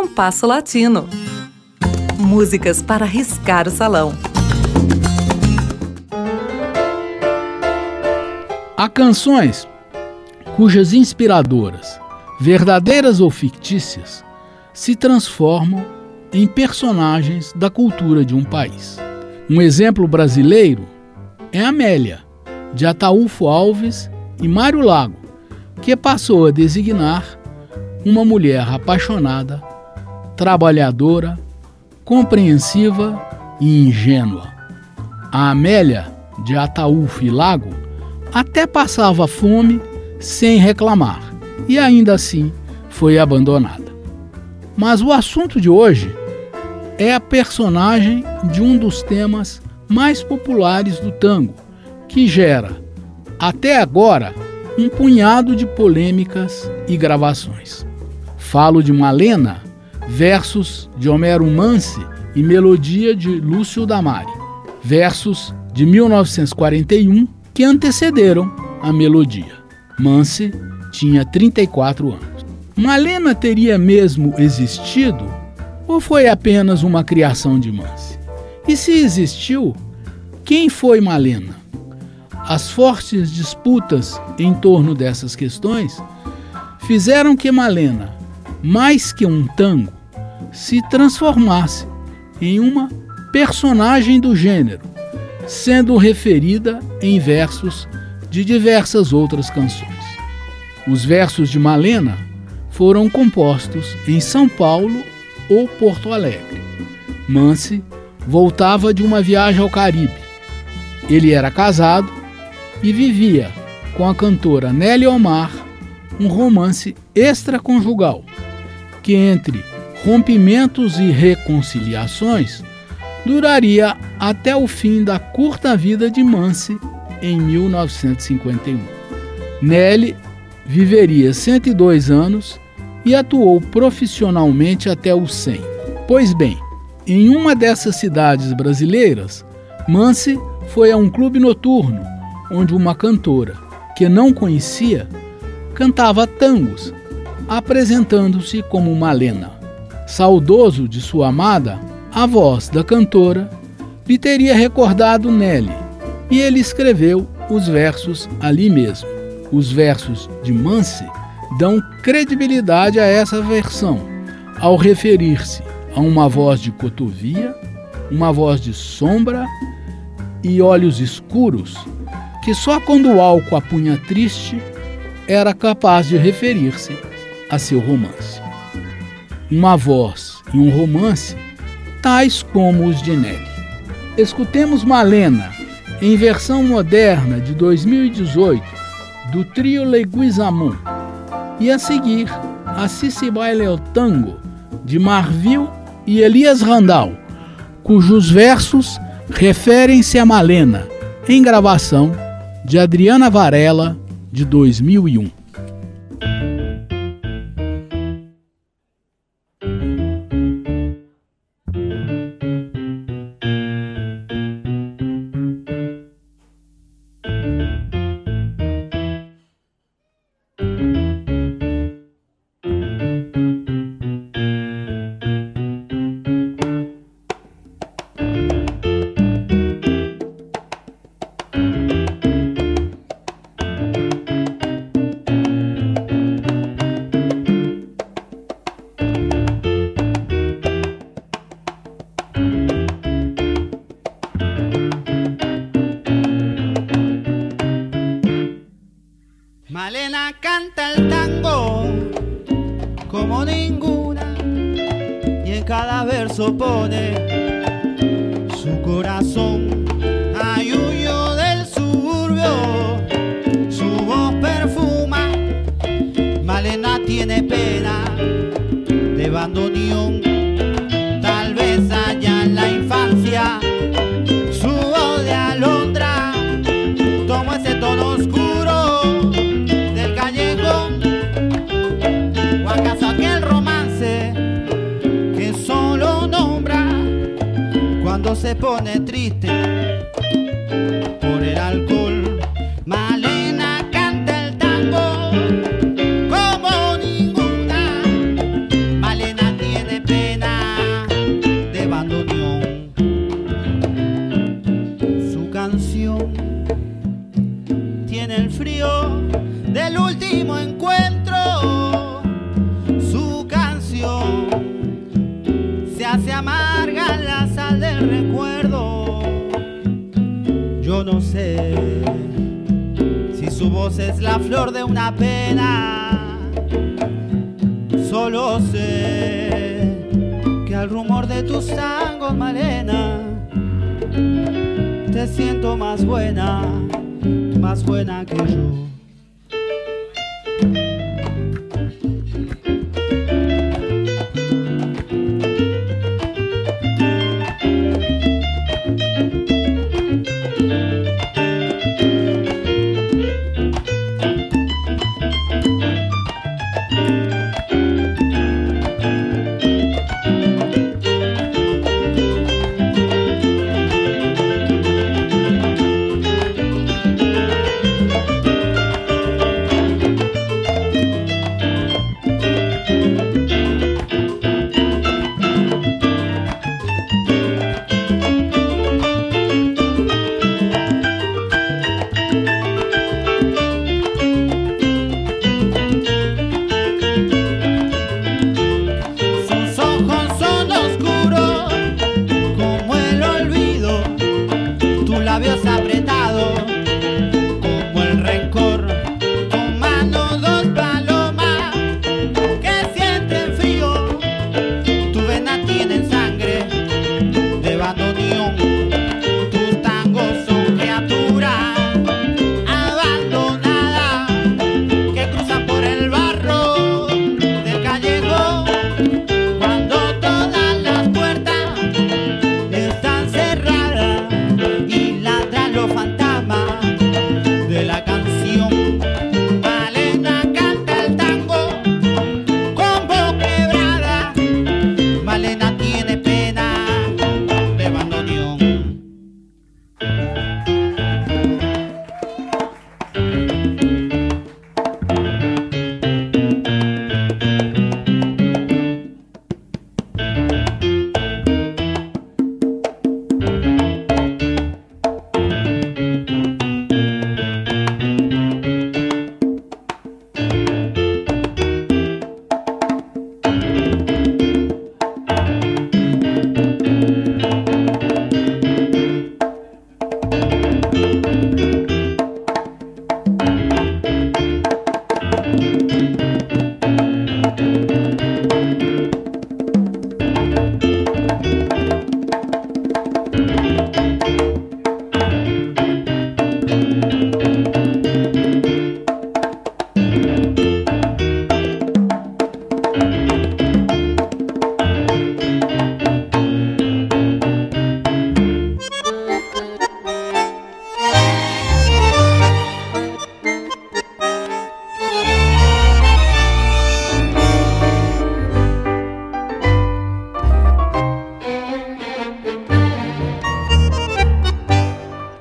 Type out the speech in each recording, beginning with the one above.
Compasso Latino. Músicas para riscar o salão. Há canções cujas inspiradoras, verdadeiras ou fictícias, se transformam em personagens da cultura de um país. Um exemplo brasileiro é Amélia, de Ataúfo Alves e Mário Lago, que passou a designar uma mulher apaixonada, trabalhadora, compreensiva e ingênua. A Amélia, de Ataúfo e Lago, até passava fome sem reclamar e ainda assim foi abandonada. Mas o assunto de hoje é a personagem de um dos temas mais populares do tango, que gera, até agora, um punhado de polêmicas e gravações. Falo de Malena, versos de Homero Mansi e melodia de Lúcio Damari, versos de 1941 que antecederam a melodia. Mansi tinha 34 anos. Malena teria mesmo existido ou foi apenas uma criação de Mansi? E se existiu, quem foi Malena? As fortes disputas em torno dessas questões fizeram que Malena, mais que um tango, se transformasse em uma personagem do gênero, sendo referida em versos de diversas outras canções. Os versos de Malena foram compostos em São Paulo ou Porto Alegre. Mance voltava de uma viagem ao Caribe. Ele era casado e vivia com a cantora Nelly Omar um romance extraconjugal que, entre rompimentos e reconciliações, duraria até o fim da curta vida de Mance em 1951. Nelly viveria 102 anos e atuou profissionalmente até os 100. Pois bem, em uma dessas cidades brasileiras, Mance foi a um clube noturno onde uma cantora que não conhecia cantava tangos, apresentando-se como Malena. Saudoso de sua amada, a voz da cantora lhe teria recordado Nelly e ele escreveu os versos ali mesmo. Os versos de Mance dão credibilidade a essa versão ao referir-se a uma voz de cotovia, uma voz de sombra e olhos escuros que só quando o álcool a punha triste era capaz de referir-se a seu romance. Uma voz e um romance tais como os de Nelly. Escutemos Malena, em versão moderna de 2018, do trio Leguizamon, e a seguir, a Cici Baile o Tango, de Marvil e Elias Randall, cujos versos referem-se a Malena, em gravação de Adriana Varela, de 2001. opone se pone triste por el alcohol. Malena canta el tango como ninguna. Malena tiene pena de bandoneón. Su canción tiene el frío del último encuentro. No sé si su voz es la flor de una pena. Solo sé que al rumor de tus tangos, Malena, te siento más buena, más buena que yo.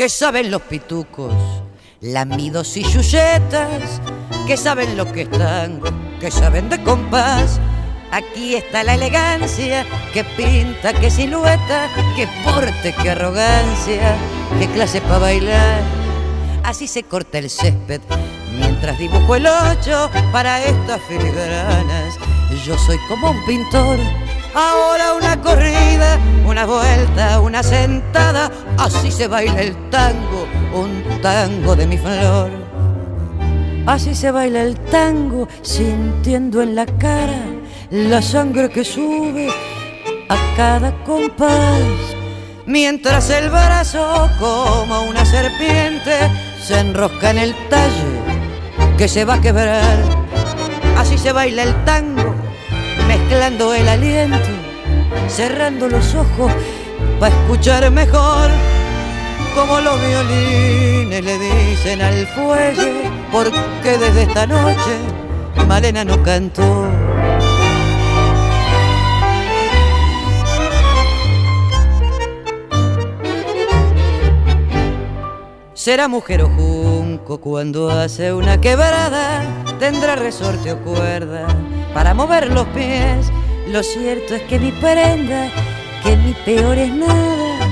¿Qué saben los pitucos, lamidos y chuchetas, que saben lo que están, que saben de compás. Aquí está la elegancia, que pinta, que silueta, que porte, que arrogancia, que clase para bailar. Así se corta el césped mientras dibujo el ocho para estas filigranas. Yo soy como un pintor Ahora una corrida, una vuelta, una sentada, así se baila el tango, un tango de mi flor. Así se baila el tango, sintiendo en la cara la sangre que sube a cada compás. Mientras el brazo, como una serpiente, se enrosca en el talle que se va a quebrar. Así se baila el tango mezclando el aliento, cerrando los ojos para escuchar mejor como los violines le dicen al fuelle, porque desde esta noche Malena no cantó. Será mujer o junco cuando hace una quebrada, tendrá resorte o cuerda para mover los pies. Lo cierto es que mi prenda, que mi peor es nada.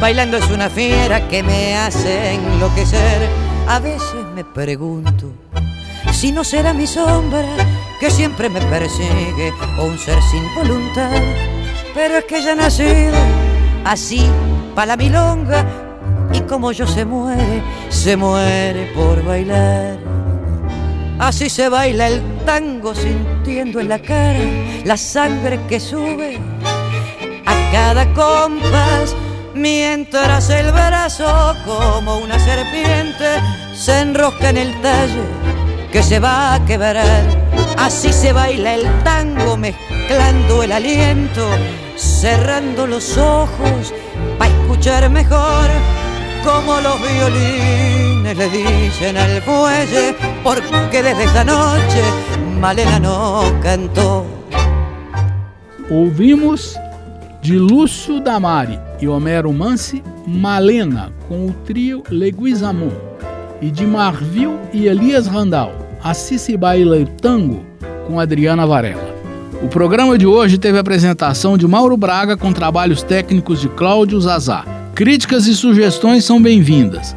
Bailando es una fiera que me hace enloquecer. A veces me pregunto si no será mi sombra que siempre me persigue o un ser sin voluntad. Pero es que ya nacido así, para la milonga, y como yo se muere, se muere por bailar. Así se baila el tango sintiendo en la cara la sangre que sube a cada compás, mientras el brazo como una serpiente se enrosca en el talle que se va a quebrar. Así se baila el tango mezclando el aliento, cerrando los ojos para escuchar mejor como los violines le dicen al fuelle, porque desde esa noche Malena no cantó. Ouvimos de Lúcio Damari e Homero Mansi, Malena, com o trio Leguizamon, e de Marvil e Elias Randall, Assis se baila tango, com Adriana Varela. O programa de hoje teve a apresentação de Mauro Braga com trabalhos técnicos de Cláudio Zazá. Críticas e sugestões são bem-vindas.